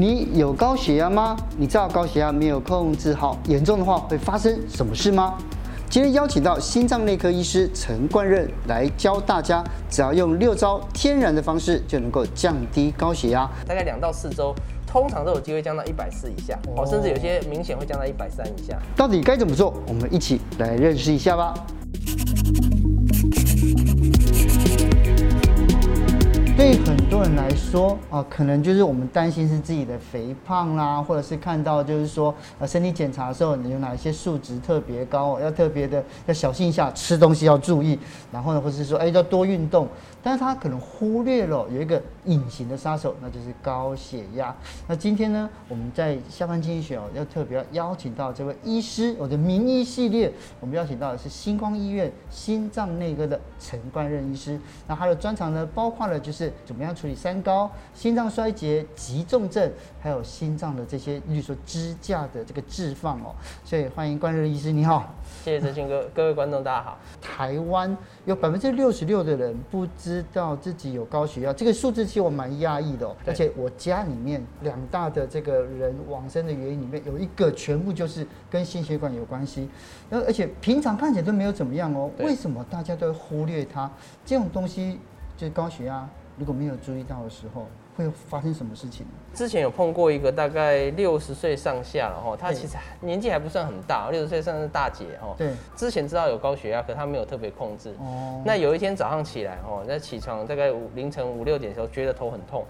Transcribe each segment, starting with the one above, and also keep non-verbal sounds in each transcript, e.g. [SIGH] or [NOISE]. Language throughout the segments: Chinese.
你有高血压吗？你知道高血压没有控制好，严重的话会发生什么事吗？今天邀请到心脏内科医师陈冠任来教大家，只要用六招天然的方式就能够降低高血压，大概两到四周，通常都有机会降到一百四以下，哦，甚至有些明显会降到一百三以下。到底该怎么做？我们一起来认识一下吧。对很多人来说啊，可能就是我们担心是自己的肥胖啦，或者是看到就是说呃身体检查的时候，你有哪一些数值特别高，要特别的要小心一下，吃东西要注意，然后呢，或是说哎要多运动。但是他可能忽略了有一个隐形的杀手，那就是高血压。那今天呢，我们在下班经济学哦，要特别邀请到这位医师，我的名医系列，我们邀请到的是星光医院心脏内科的陈冠任医师。那他的专长呢，包括了就是怎么样处理三高、心脏衰竭、急重症，还有心脏的这些，例如说支架的这个置放哦。所以欢迎冠任医师，你好。谢谢哲鑫哥，[LAUGHS] 各位观众大家好。台湾有百分之六十六的人不知道自己有高血压，这个数字其实我蛮压抑的哦。而且我家里面两大的这个人往生的原因里面有一个全部就是跟心血管有关系，然后而且平常看起来都没有怎么样哦。为什么大家都会忽略它？这种东西就是高血压，如果没有注意到的时候。会发生什么事情？之前有碰过一个大概六十岁上下了哈，他其实年纪还不算很大，六十岁算是大姐哈。对。之前知道有高血压，可他没有特别控制。哦。那有一天早上起来哦，在起床大概五凌晨五六点的时候，觉得头很痛。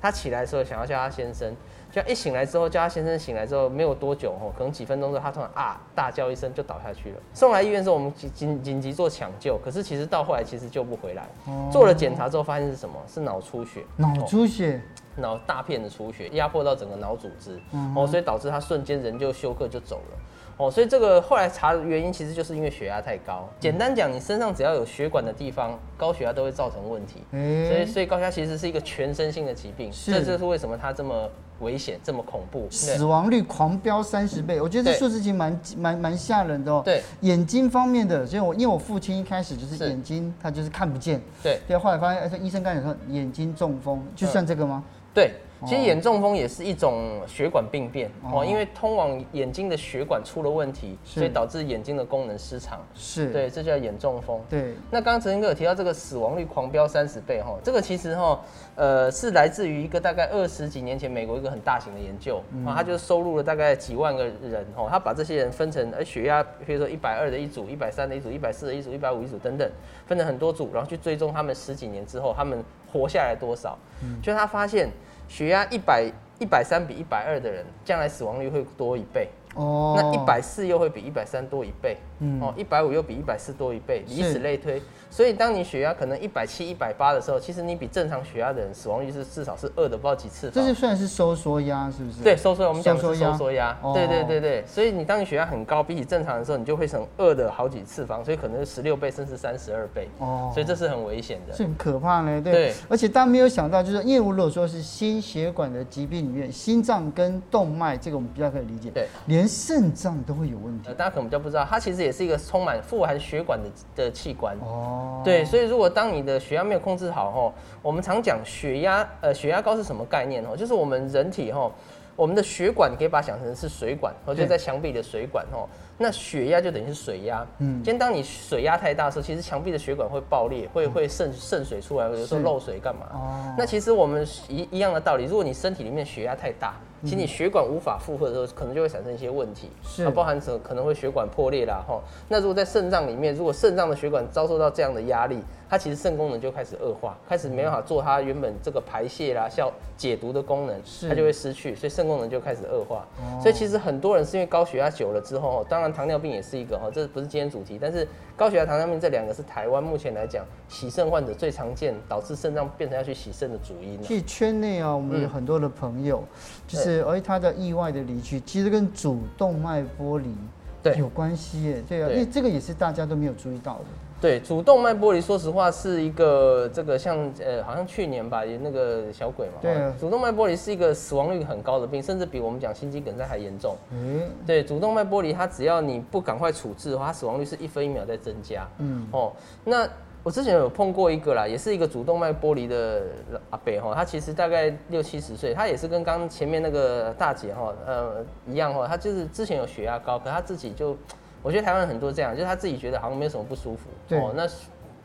他起来的时候想要叫他先生。就一醒来之后，叫他先生醒来之后，没有多久哦，可能几分钟之后，他突然啊大叫一声就倒下去了。送来医院之后，我们紧紧紧急做抢救，可是其实到后来其实救不回来。哦、做了检查之后，发现是什么？是脑出血。脑出血，脑大片的出血，压迫到整个脑组织，嗯、哦，所以导致他瞬间人就休克就走了。哦，所以这个后来查的原因其实就是因为血压太高。简单讲，你身上只要有血管的地方，高血压都会造成问题。嗯、所以，所以高血压其实是一个全身性的疾病。这就是为什么它这么危险，这么恐怖，死亡率狂飙三十倍。我觉得这数字其实蛮蛮蛮吓人的哦。对，眼睛方面的，所以我因为我父亲一开始就是眼睛他就是看不见。对，对，后来发现，哎，医生刚才说眼睛中风，就算这个吗？嗯、对。其实眼中风也是一种血管病变哦，因为通往眼睛的血管出了问题，所以导致眼睛的功能失常。是，对，这叫眼中风。对，那刚刚哲鑫哥有提到这个死亡率狂飙三十倍哈，这个其实哈，呃，是来自于一个大概二十几年前美国一个很大型的研究啊，他就收录了大概几万个人哦，他把这些人分成呃血压，比如说一百二的一组、一百三的一组、一百四的一组、一百五一组等等，分成很多组，然后去追踪他们十几年之后他们活下来多少，就他发现。血压一百一百三比一百二的人，将来死亡率会多一倍。哦，那一百四又会比一百三多一倍。嗯，哦，一百五又比一百四多一倍，以此类推。所以，当你血压可能一百七、一百八的时候，其实你比正常血压的人死亡率是至少是二的不知道几次。这是算是收缩压，是不是？对，收缩，我们讲的是收缩压。对对对对，所以你当你血压很高，比起正常的时候，你就会成二的好几次方，所以可能是十六倍甚至三十二倍。哦，所以这是很危险的，是很可怕呢。对，而且大家没有想到，就是因为我如果说是心血管的疾病里面，心脏跟动脉这个我们比较可以理解，对，连肾脏都会有问题。大家可能比较不知道，它其实也是一个充满富含血管的的器官。哦，对，所以如果当你的血压没有控制好吼，我们常讲血压，呃，血压高是什么概念哦？就是我们人体吼，我们的血管可以把它想成是水管，或者在墙壁的水管吼。那血压就等于是水压。嗯，今天当你水压太大的时候，其实墙壁的血管会爆裂，会会渗渗水出来，有时候漏水干嘛？哦，那其实我们一一样的道理，如果你身体里面血压太大。其实你血管无法负荷的时候，可能就会产生一些问题，是，包含什可能会血管破裂啦，哈。那如果在肾脏里面，如果肾脏的血管遭受到这样的压力，它其实肾功能就开始恶化，开始没办法做它原本这个排泄啦、消解毒的功能，它就会失去，所以肾功能就开始恶化。所以其实很多人是因为高血压久了之后，当然糖尿病也是一个哈，这不是今天主题，但是高血压、糖尿病这两个是台湾目前来讲洗肾患者最常见，导致肾脏变成要去洗肾的主因。其实圈内啊，我们有很多的朋友，就是。而他的意外的离去，其实跟主动脉剥离对有关系耶。对啊，因为这个也是大家都没有注意到的。对，主动脉剥离，说实话是一个这个像呃，好像去年吧，有那个小鬼嘛。对啊。主动脉剥离是一个死亡率很高的病，甚至比我们讲心肌梗塞还严重。嗯。对，主动脉剥离，它只要你不赶快处置的话，它死亡率是一分一秒在增加。嗯。哦，那。我之前有碰过一个啦，也是一个主动脉剥离的阿伯哈，他其实大概六七十岁，他也是跟刚前面那个大姐哈，呃一样哈，他就是之前有血压高，可他自己就，我觉得台湾很多这样，就是他自己觉得好像没有什么不舒服，对哦，那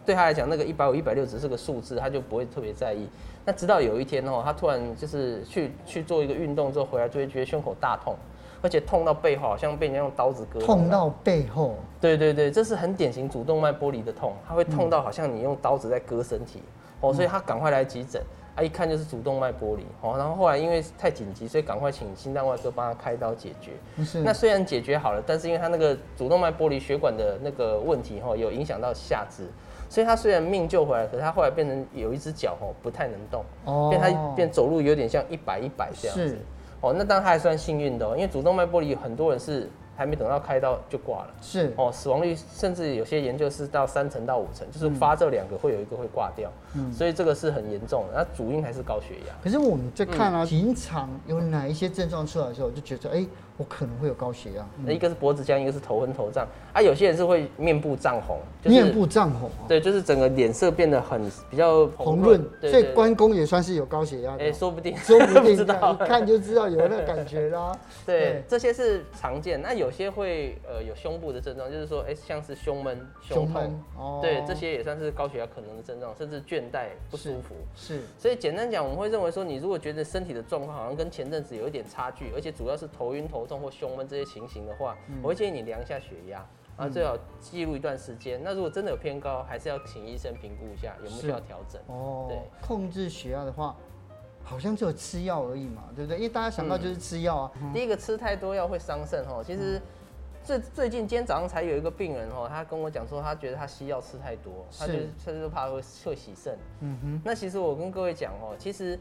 对他来讲那个一百五、一百六只是个数字，他就不会特别在意。那直到有一天哦，他突然就是去去做一个运动之后回来，就会觉得胸口大痛。而且痛到背后，好像被人家用刀子割。痛到背后。对对对，这是很典型主动脉剥离的痛，它会痛到好像你用刀子在割身体哦，所以他赶快来急诊，啊，一看就是主动脉剥离哦，然后后来因为太紧急，所以赶快请心脏外科帮他开刀解决。是。那虽然解决好了，但是因为他那个主动脉剥离血管的那个问题哈，有影响到下肢，所以他虽然命救回来，可是他后来变成有一只脚哦不太能动，哦，变他变走路有点像一摆一摆这样子。是。哦，那当然他还算幸运的哦，因为主动脉剥离很多人是还没等到开刀就挂了，是哦，死亡率甚至有些研究是到三成到五成，就是发这两个会有一个会挂掉，嗯，所以这个是很严重的，那主因还是高血压。可是我们在看啊，平常有哪一些症状出来的时候，就觉得哎。我可能会有高血压，那一个是脖子僵，一个是头昏头胀啊。有些人是会面部涨红，就是、面部涨红，对，就是整个脸色变得很比较红润，所以关公也算是有高血压。哎、欸，说不定，说不定，[LAUGHS] 一看就知道有那个感觉啦。[LAUGHS] 对，对这些是常见。那有些会呃有胸部的症状，就是说哎、欸，像是胸闷、胸痛，哦，对，这些也算是高血压可能的症状，甚至倦怠不舒服。是，是所以简单讲，我们会认为说，你如果觉得身体的状况好像跟前阵子有一点差距，而且主要是头晕头。或胸闷这些情形的话，我会建议你量一下血压，啊，最好记录一段时间。那如果真的有偏高，还是要请医生评估一下有没有需要调整。哦，对，控制血压的话，好像只有吃药而已嘛，对不对？因为大家想到就是吃药啊。第一个吃太多药会伤肾哈。其实最最近今天早上才有一个病人哈，他跟我讲说，他觉得他西药吃太多，他就他就怕会会洗肾。嗯哼。那其实我跟各位讲哦，其实。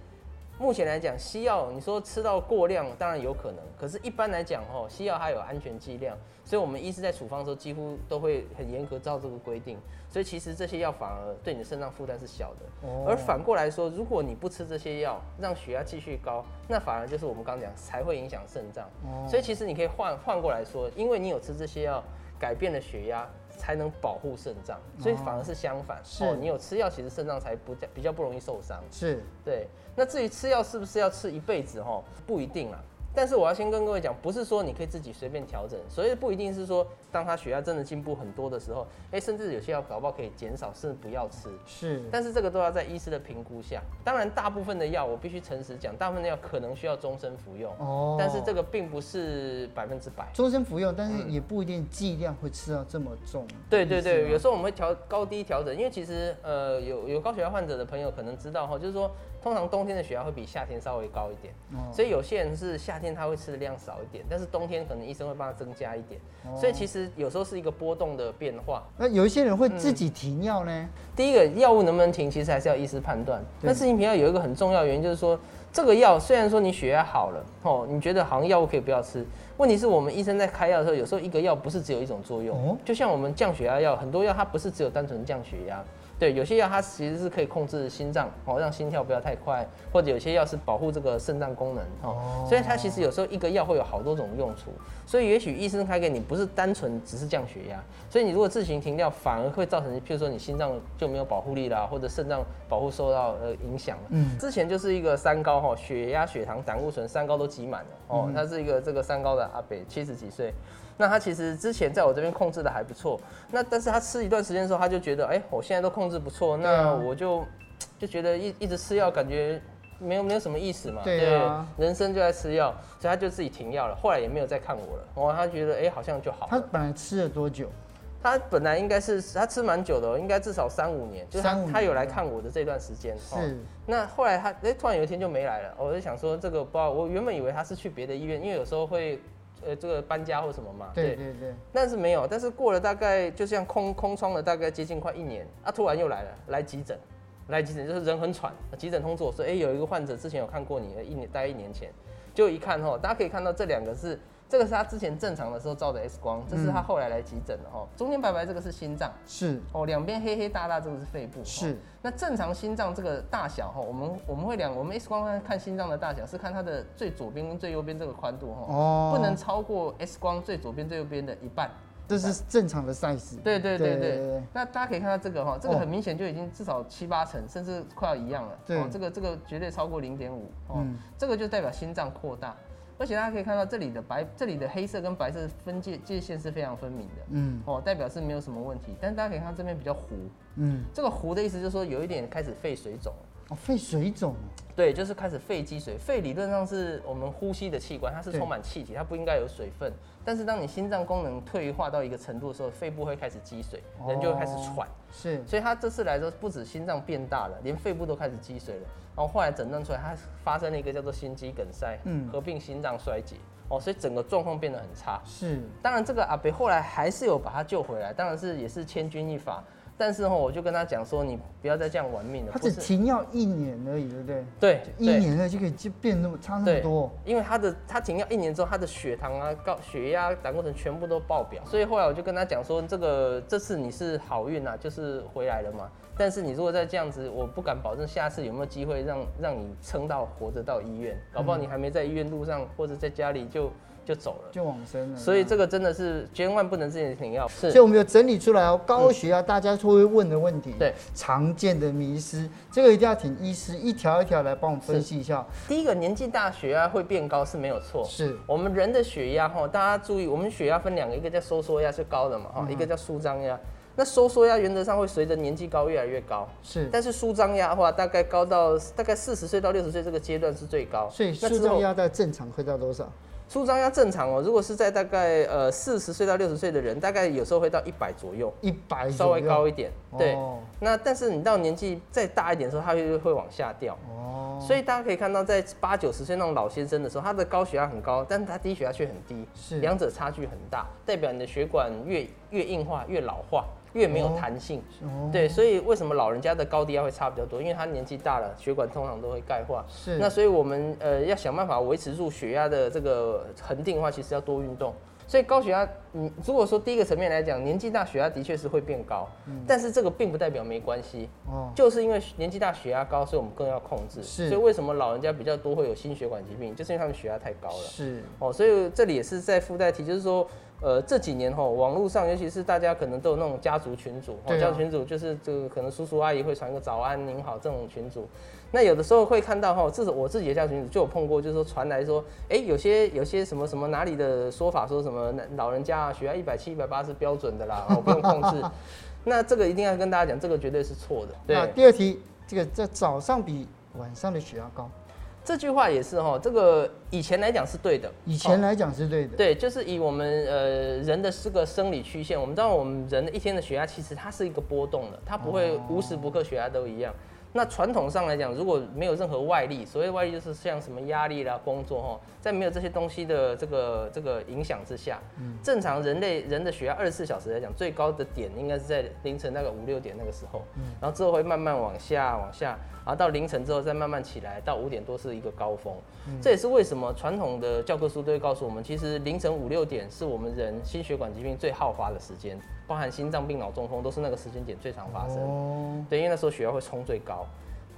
目前来讲，西药你说吃到过量，当然有可能。可是，一般来讲，哦，西药它有安全剂量，所以我们医师在处方的时候，几乎都会很严格照这个规定。所以，其实这些药反而对你的肾脏负担是小的。而反过来说，如果你不吃这些药，让血压继续高，那反而就是我们刚刚讲，才会影响肾脏。所以，其实你可以换换过来说，因为你有吃这些药，改变了血压。才能保护肾脏，所以反而是相反。是，哦，你有吃药，其实肾脏才不比较不容易受伤。是，对。那至于吃药是不是要吃一辈子？哈，不一定啊。但是我要先跟各位讲，不是说你可以自己随便调整，所以不一定是说，当他血压真的进步很多的时候，哎、欸，甚至有些药搞不好可以减少，甚至不要吃。是，但是这个都要在医师的评估下。当然，大部分的药我必须诚实讲，大部分的药可能需要终身服用。哦。但是这个并不是百分之百。终身服用，但是也不一定剂量会吃到这么重。对对对，有时候我们会调高低调整，因为其实呃有有高血压患者的朋友可能知道哈，就是说。通常冬天的血压会比夏天稍微高一点，所以有些人是夏天他会吃的量少一点，但是冬天可能医生会帮他增加一点，所以其实有时候是一个波动的变化。那有一些人会自己停药呢？嗯，第一个药物能不能停，其实还是要医师判断。但自行停药有一个很重要原因，就是说这个药虽然说你血压好了，哦，你觉得好像药物可以不要吃，问题是我们医生在开药的时候，有时候一个药不是只有一种作用，就像我们降血压药，很多药它不是只有单纯降血压。对，有些药它其实是可以控制心脏，哦，让心跳不要太快，或者有些药是保护这个肾脏功能，哦，所以它其实有时候一个药会有好多种用处，所以也许医生开给你不是单纯只是降血压，所以你如果自行停掉，反而会造成，譬如说你心脏就没有保护力啦，或者肾脏保护受到呃影响。嗯，之前就是一个三高哈，血压、血糖、胆固醇三高都挤满了，哦，他是一个这个三高的阿北，七十几岁。那他其实之前在我这边控制的还不错，那但是他吃一段时间的时候，他就觉得，哎、欸，我现在都控制不错，那我就就觉得一一直吃药，感觉没有没有什么意思嘛，对，啊、对，人生就在吃药，所以他就自己停药了，后来也没有再看我了，哦，他觉得，哎、欸，好像就好了。他本来吃了多久？他本来应该是他吃蛮久的，应该至少三五年，就是他他有来看我的这段时间，是。那后来他哎、欸，突然有一天就没来了，我就想说这个不知道，我原本以为他是去别的医院，因为有时候会。呃，这个搬家或什么嘛，对对对，但是没有，但是过了大概就像空空窗了大概接近快一年，啊，突然又来了，来急诊，来急诊就是人很喘，急诊通知我说，哎，有一个患者之前有看过你，一年大概一年前，就一看哈，大家可以看到这两个是。这个是他之前正常的时候照的 X 光，这是他后来来急诊的哈。中间白白这个是心脏，是哦，两边黑黑大大这个是肺部，是。那正常心脏这个大小哈，我们我们会量，我们 X 光看看心脏的大小是看它的最左边跟最右边这个宽度哈，哦，不能超过 X 光最左边最右边的一半。这是正常的 size。对对对对，对。那大家可以看到这个哈，这个很明显就已经至少七八成，甚至快要一样了。对。这个这个绝对超过零点五。哦。这个就代表心脏扩大。而且大家可以看到这里的白，这里的黑色跟白色分界界限是非常分明的，嗯，哦，代表是没有什么问题。但是大家可以看到这边比较糊，嗯，这个糊的意思就是说有一点开始肺水肿。哦，肺水肿，对，就是开始肺积水。肺理论上是我们呼吸的器官，它是充满气体，它不应该有水分。但是当你心脏功能退化到一个程度的时候，肺部会开始积水，人就会开始喘。是，所以他这次来说，不止心脏变大了，连肺部都开始积水了。然后后来诊断出来，他发生了一个叫做心肌梗塞，嗯，合并心脏衰竭。哦，所以整个状况变得很差。是，当然这个阿北后来还是有把他救回来，当然是也是千钧一发。但是哈，我就跟他讲说，你不要再这样玩命了。他只停药一年而已，对不对？对，一年了就可以就变那么差那么多。因为他的他停药一年之后，他的血糖啊、高血压、胆固醇全部都爆表。所以后来我就跟他讲说，这个这次你是好运啊，就是回来了嘛。但是你如果再这样子，我不敢保证下次有没有机会让让你撑到活着到医院。搞不好你还没在医院路上，或者在家里就。就走了，就往生了。所以这个真的是千万不能自己停药。是，所以我们有整理出来哦，高血压大家会问的问题，对，常见的迷失，这个一定要请医师一条一条来帮我们分析一下。第一个，年纪大血压会变高是没有错。是，我们人的血压哈，大家注意，我们血压分两个，一个叫收缩压是高的嘛哈，一个叫舒张压。那收缩压原则上会随着年纪高越来越高。是，但是舒张压的话，大概高到大概四十岁到六十岁这个阶段是最高。所以舒张压在正常会到多少？舒张压正常哦，如果是在大概呃四十岁到六十岁的人，大概有时候会到一百左右，一百稍微高一点。对，哦、那但是你到年纪再大一点的时候，它就会往下掉。哦，所以大家可以看到，在八九十岁那种老先生的时候，他的高血压很高，但是他低血压却很低，是两者差距很大，代表你的血管越越硬化越老化。越没有弹性，哦、对，所以为什么老人家的高低压会差比较多？因为他年纪大了，血管通常都会钙化。是，那所以我们呃要想办法维持住血压的这个恒定的话，其实要多运动。所以高血压，你如果说第一个层面来讲，年纪大血压的确是会变高，嗯、但是这个并不代表没关系。哦，就是因为年纪大血压高，所以我们更要控制。是，所以为什么老人家比较多会有心血管疾病，就是因为他们血压太高了。是，哦，所以这里也是在附带提，就是说。呃，这几年哈，网络上尤其是大家可能都有那种家族群组，哦，家族群组就是这个可能叔叔阿姨会传个早安您好这种群组，那有的时候会看到哈，至少我自己的家族群组就有碰过，就是说传来说，哎，有些有些什么什么哪里的说法说什么老人家啊血压一百七一百八是标准的啦，我不用控制，[LAUGHS] 那这个一定要跟大家讲，这个绝对是错的。对，第二题，这个在早上比晚上的血压高。这句话也是哈，这个以前来讲是对的，以前来讲是对的，对，就是以我们呃人的四个生理曲线，我们知道我们人的一天的血压其实它是一个波动的，它不会无时不刻血压都一样。那传统上来讲，如果没有任何外力，所谓外力就是像什么压力啦、工作哈，在没有这些东西的这个这个影响之下，正常人类人的血压二十四小时来讲，最高的点应该是在凌晨那个五六点那个时候，然后之后会慢慢往下往下，然后到凌晨之后再慢慢起来，到五点多是一个高峰。这也是为什么传统的教科书都会告诉我们，其实凌晨五六点是我们人心血管疾病最好发的时间。包含心脏病、脑中风都是那个时间点最常发生。哦，对，因为那时候血压会冲最高。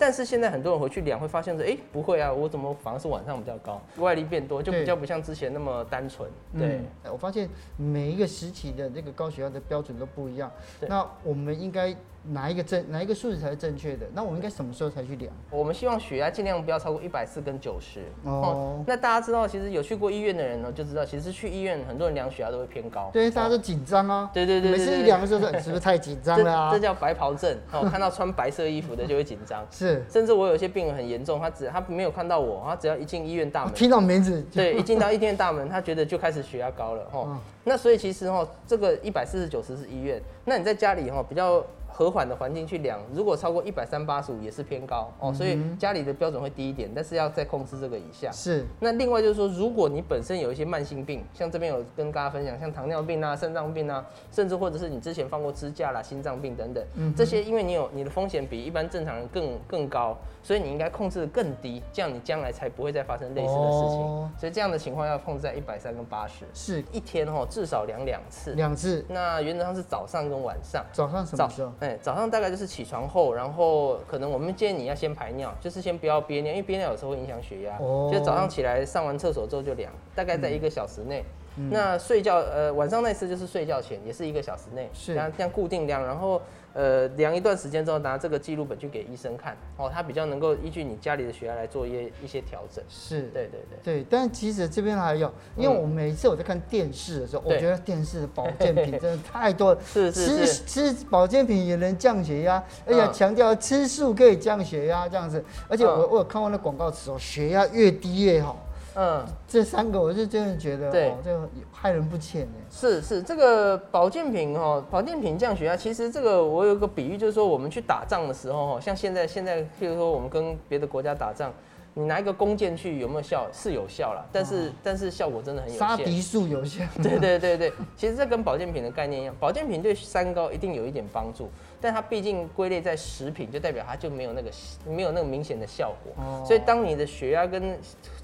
但是现在很多人回去量会发现说，哎，不会啊，我怎么反而是晚上比较高？外力变多，就比较不像之前那么单纯。对，我发现每一个时期的这个高血压的标准都不一样。那我们应该。哪一个正哪一个数字才是正确的？那我们应该什么时候才去量？我们希望血压尽量不要超过一百四跟九十。哦。那大家知道，其实有去过医院的人呢，就知道，其实去医院很多人量血压都会偏高。对，大家都紧张啊。对对对。每次一量的时候，是不是太紧张了啊？这叫白袍症。哦，[LAUGHS] 看到穿白色衣服的就会紧张。是。甚至我有些病人很严重，他只他没有看到我，他只要一进医院大门，听到名字，对，一进到医院大门，他觉得就开始血压高了。哦。那所以其实哦，这个一百四十九十是医院，那你在家里哈比较。和缓的环境去量，如果超过一百三八十五也是偏高哦，所以家里的标准会低一点，但是要再控制这个以下。是。那另外就是说，如果你本身有一些慢性病，像这边有跟大家分享，像糖尿病啊、肾脏病啊，甚至或者是你之前放过支架啦、心脏病等等，这些因为你有你的风险比一般正常人更更高，所以你应该控制得更低，这样你将来才不会再发生类似的事情。哦。所以这样的情况要控制在一百三跟八十。是。一天哦，至少量两次。两次。那原则上是早上跟晚上。早上什么时候？早上大概就是起床后，然后可能我们建议你要先排尿，就是先不要憋尿，因为憋尿有时候会影响血压。哦。就早上起来上完厕所之后就量，大概在一个小时内。嗯、那睡觉呃晚上那次就是睡觉前，也是一个小时内，是这样这样固定量，然后。呃，量一段时间之后，拿这个记录本去给医生看，哦，他比较能够依据你家里的血压来做一些一些调整。是，对对对对。但其实这边还有，因为我每一次我在看电视的时候，嗯、我觉得电视的保健品 [LAUGHS] 真的太多了。是是是。吃吃保健品也能降血压，而且强调吃素可以降血压这样子。而且我、嗯、我有看过那广告词哦，血压越低越好。嗯，这三个我是真的觉得，对，这个害人不浅哎。是是，这个保健品哦，保健品降血压，其实这个我有个比喻，就是说我们去打仗的时候哦，像现在现在，譬如说我们跟别的国家打仗，你拿一个弓箭去有没有效？是有效啦，但是但是效果真的很有限。杀敌数有限。[LAUGHS] 对对对对，其实这跟保健品的概念一样，保健品对三高一定有一点帮助，但它毕竟归类在食品，就代表它就没有那个没有那个明显的效果。哦。所以当你的血压跟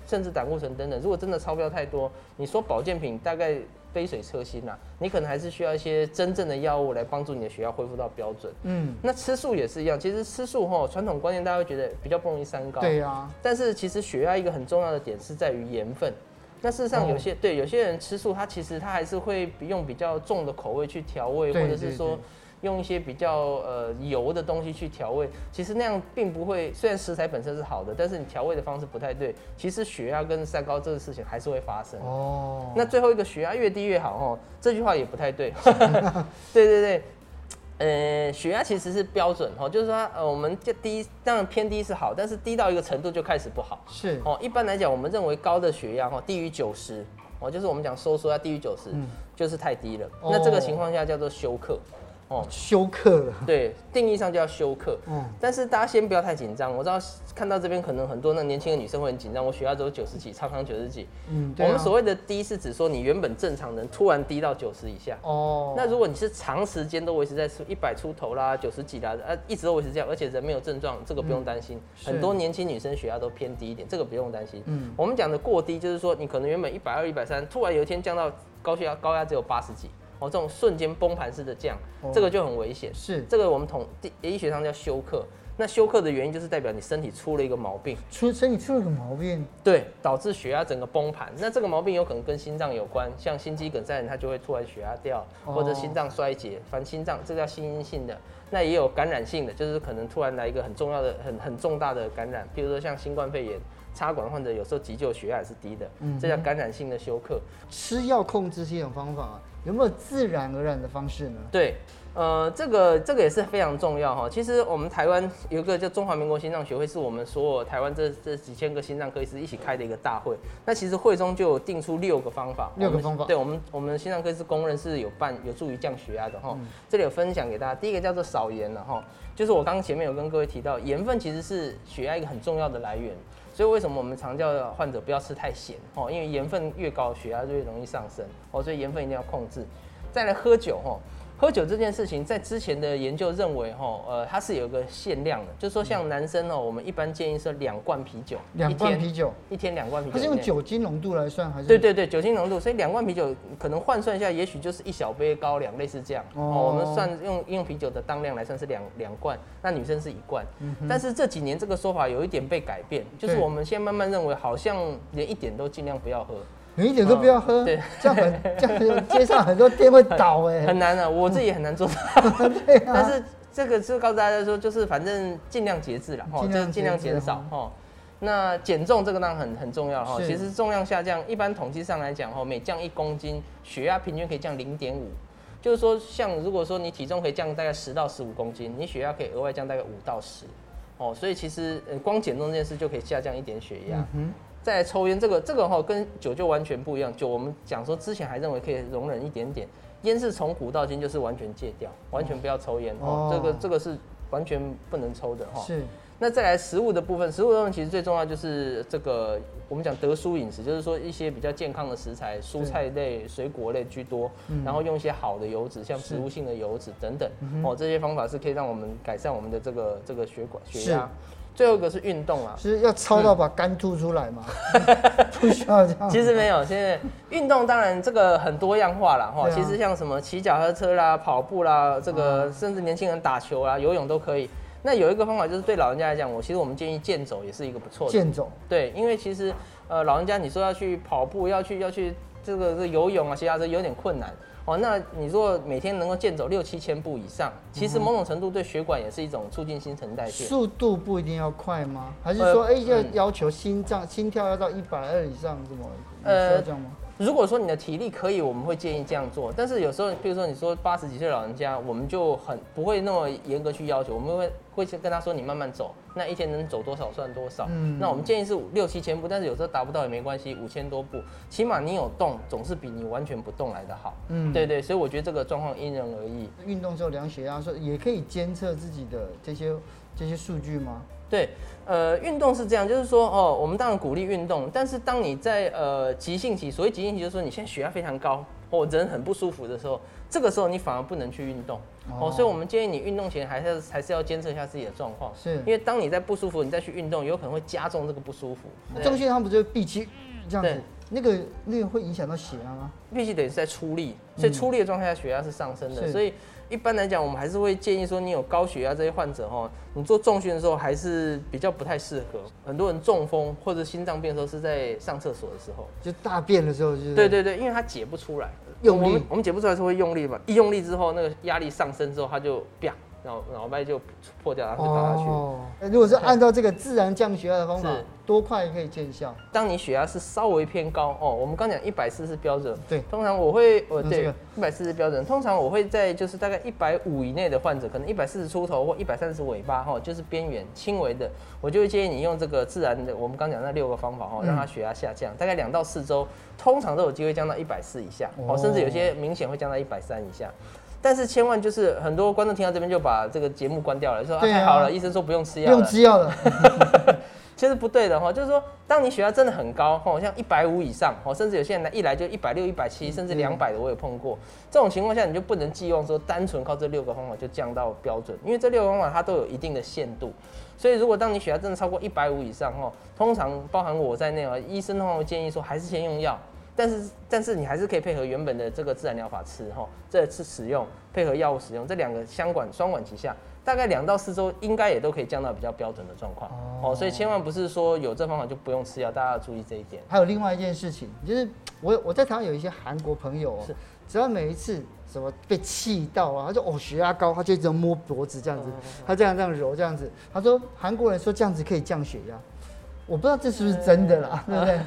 甚至胆固醇等等，如果真的超标太多，你说保健品大概杯水车薪呐，你可能还是需要一些真正的药物来帮助你的血压恢复到标准。嗯，那吃素也是一样，其实吃素吼，传统观念大家会觉得比较不容易三高。对啊。但是其实血压一个很重要的点是在于盐分。那事实上有些、哦、对有些人吃素，他其实他还是会用比较重的口味去调味，或者是说。用一些比较呃油的东西去调味，其实那样并不会。虽然食材本身是好的，但是你调味的方式不太对，其实血压跟三高这个事情还是会发生。哦。那最后一个血压越低越好哦，这句话也不太对。[LAUGHS] 对对对，呃，血压其实是标准哦，就是说呃，我们就低，当然偏低是好，但是低到一个程度就开始不好。是。哦，一般来讲，我们认为高的血压哦低于九十哦，就是我们讲收缩要低于九十，就是太低了。那这个情况下叫做休克。哦，休克了。对，定义上就要休克。嗯，但是大家先不要太紧张。我知道看到这边可能很多那年轻的女生会很紧张，我血压只有九十几，常常九十几。嗯，对啊。我们所谓的低是指说你原本正常人突然低到九十以下。哦。那如果你是长时间都维持在一百出头啦，九十几啦，呃，一直都维持这样，而且人没有症状，这个不用担心。嗯，很多年轻女生血压都偏低一点，这个不用担心。嗯。我们讲的过低就是说你可能原本一百二、一百三，突然有一天降到高血压，高压只有八十几。哦，这种瞬间崩盘式的降，哦、这个就很危险。是，这个我们统医学上叫休克。那休克的原因就是代表你身体出了一个毛病，出身体出了个毛病，对，导致血压整个崩盘。那这个毛病有可能跟心脏有关，像心肌梗塞人他就会突然血压掉，哦、或者心脏衰竭，反正心脏这叫心因性的。那也有感染性的，就是可能突然来一个很重要的、很很重大的感染，比如说像新冠肺炎。插管患者有时候急救血压也是低的，嗯，这叫感染性的休克。吃药控制是一种方法啊，有没有自然而然的方式呢？对，呃，这个这个也是非常重要哈。其实我们台湾有一个叫中华民国心脏学会，是我们所有台湾这这几千个心脏科医师一起开的一个大会。那其实会中就有定出六个方法，六个方法。对我们我们心脏科医师公认是有办有助于降血压的哈。嗯，这里有分享给大家，第一个叫做少盐了哈，就是我刚刚前面有跟各位提到，盐分其实是血压一个很重要的来源。所以为什么我们常叫患者不要吃太咸哦？因为盐分越高，血压就越容易上升哦。所以盐分一定要控制。再来喝酒哈。喝酒这件事情，在之前的研究认为，哈，呃，它是有个限量的，就是说，像男生哦，我们一般建议是两罐啤酒，两罐啤酒，一天两罐啤酒。它是用酒精浓度来算还是？对对对，酒精浓度，所以两罐啤酒可能换算一下，也许就是一小杯高粱，类似这样。哦，我们算用用啤酒的当量来算是两两罐，那女生是一罐。嗯。但是这几年这个说法有一点被改变，就是我们现在慢慢认为，好像连一点都尽量不要喝。你一点都不要喝，对，这样很 [LAUGHS] 这样，街上很多店会倒哎，很难的，我自己也很难做到。[LAUGHS] 对，但是这个是告诉大家说，就是反正尽量节制了，哈，就是尽量减少哈。那减重这个当然很很重要哈，其实重量下降，一般统计上来讲哈，每降一公斤，血压平均可以降零点五，就是说，像如果说你体重可以降大概十到十五公斤，你血压可以额外降大概五到十，哦，所以其实光减重这件事就可以下降一点血压。再来抽烟，这个这个哈跟酒就完全不一样。酒我们讲说之前还认为可以容忍一点点，烟是从古到今就是完全戒掉，完全不要抽烟哦。这个这个是完全不能抽的哈。是。那再来食物的部分，食物的部分其实最重要就是这个我们讲得蔬饮食，就是说一些比较健康的食材，蔬菜类、水果类居多，然后用一些好的油脂，像植物性的油脂等等哦，这些方法是可以让我们改善我们的这个这个血管血压。最后一个是运动啊，是要操到把肝吐出来嘛？[LAUGHS] 不需要这样。其实没有，现在运动当然这个很多样化了哈。其实像什么骑脚踏车啦、跑步啦，这个甚至年轻人打球啊、游泳都可以。那有一个方法就是对老人家来讲，我其实我们建议健走也是一个不错的。健走。对，因为其实呃老人家你说要去跑步，要去要去这个这游泳啊、骑脚踏车有点困难。哦，那你如果每天能够健走六七千步以上，其实某种程度对血管也是一种促进新陈代谢。速度不一定要快吗？还是说，哎、呃，要要求心脏心跳要到一百二以上，这么？呃，这样吗？如果说你的体力可以，我们会建议这样做。但是有时候，比如说你说八十几岁老人家，我们就很不会那么严格去要求，我们会会去跟他说，你慢慢走，那一天能走多少算多少。嗯，那我们建议是六七千步，但是有时候达不到也没关系，五千多步，起码你有动，总是比你完全不动来的好。嗯，对对，所以我觉得这个状况因人而异。运动之后量血压，说也可以监测自己的这些这些数据吗？对，呃，运动是这样，就是说，哦，我们当然鼓励运动，但是当你在呃急性期，所谓急性期，就是说你现在血压非常高，或人很不舒服的时候，这个时候你反而不能去运动，哦，所以我们建议你运动前还是还是要监测一下自己的状况，是因为当你在不舒服，你再去运动，有可能会加重这个不舒服。重训他们不就闭气这样子？那个那个会影响到血压吗？闭气等于是在出力，所以出力的状态下血压是上升的，嗯、所以。一般来讲，我们还是会建议说，你有高血压这些患者哦，你做重训的时候还是比较不太适合。很多人中风或者心脏病的时候是在上厕所的时候，就大便的时候就是。对对对，因为它解不出来，用力，我们我们解不出来是会用力嘛，一用力之后那个压力上升之后，它就啪。脑脑袋就破掉，然后就倒下去。哦，如果是按照这个自然降血压的方法，多快可以见效？当你血压是稍微偏高哦，我们刚讲一百四是标准。对，通常我会，我对一百四是标准。通常我会在就是大概一百五以内的患者，可能一百四十出头或一百三十尾巴哈，就是边缘轻微的，我就会建议你用这个自然的，我们刚讲那六个方法哈，让它血压下降，大概两到四周，通常都有机会降到一百四以下，哦，甚至有些明显会降到一百三以下。但是千万就是很多观众听到这边就把这个节目关掉了，说啊太好了，医生说不用吃药，不用吃药了。[LAUGHS] 其实不对的哈，就是说当你血压真的很高哈，像一百五以上哈，甚至有些人来一来就一百六、一百七，甚至两百的我也碰过。这种情况下你就不能寄望说单纯靠这六个方法就降到标准，因为这六个方法它都有一定的限度。所以如果当你血压真的超过一百五以上哈，通常包含我在内啊，医生的话会建议说还是先用药。但是，但是你还是可以配合原本的这个自然疗法吃哈，这次使用配合药物使用，这两个相管双管齐下，大概两到四周应该也都可以降到比较标准的状况哦。所以千万不是说有这方法就不用吃药，大家要注意这一点。还有另外一件事情，就是我我在台湾有一些韩国朋友哦，是只要每一次什么被气到啊，他就哦血压高，他就一直摸脖子这样子，他这样这样揉这样子，他说韩国人说这样子可以降血压。我不知道这是不是真的啦，对不对？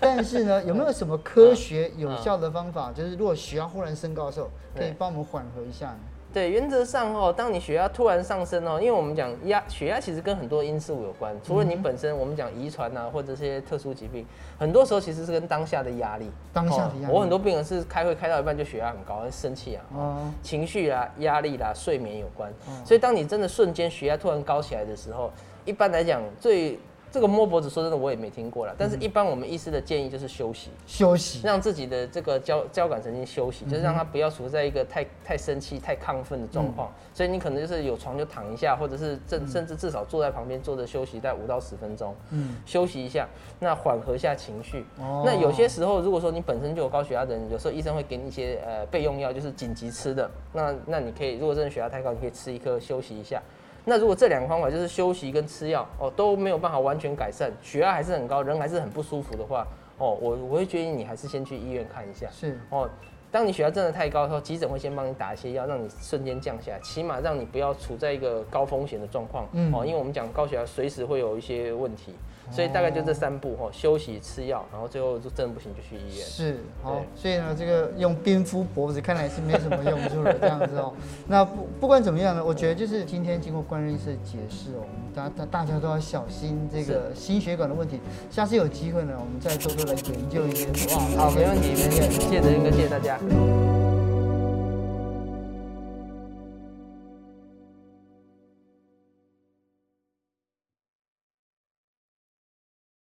但是呢，[LAUGHS] 有没有什么科学有效的方法，就是如果血压忽然升高的时候，可以帮我们缓和一下呢？对，原则上哦，当你血压突然上升哦，因为我们讲压血压其实跟很多因素有关，除了你本身，我们讲遗传啊，或者这些特殊疾病，很多时候其实是跟当下的压力。当下的压力。我很多病人是开会开到一半就血压很高，生气啊，情绪啊、压力啦、睡眠有关。所以当你真的瞬间血压突然高起来的时候，一般来讲最这个摸脖子，说真的，我也没听过了。但是，一般我们医师的建议就是休息，休息，让自己的这个交交感神经休息，就是让他不要处在一个太太生气、太亢奋的状况。所以，你可能就是有床就躺一下，或者是甚甚至至少坐在旁边坐着休息，在五到十分钟，嗯，休息一下，那缓和一下情绪。哦。那有些时候，如果说你本身就有高血压的人，有时候医生会给你一些呃备用药，就是紧急吃的。那那你可以，如果真的血压太高，你可以吃一颗休息一下。那如果这两个方法就是休息跟吃药哦，都没有办法完全改善，血压还是很高，人还是很不舒服的话哦，我我会建议你还是先去医院看一下。是哦，当你血压真的太高的时候，急诊会先帮你打一些药，让你瞬间降下来，起码让你不要处在一个高风险的状况。嗯，哦，因为我们讲高血压随时会有一些问题。所以大概就这三步哈，休息、吃药，然后最后就真的不行就去医院。是，好，所以呢，这个用冰敷脖子看来是没什么用处的这样子哦。[LAUGHS] 那不不管怎么样呢，我觉得就是今天经过关医师的解释哦，大大大家都要小心这个心血管的问题。下次有机会呢，我们再多多来研究一些。哇，好，没问题，没问题，谢谢德钧哥，谢谢大家。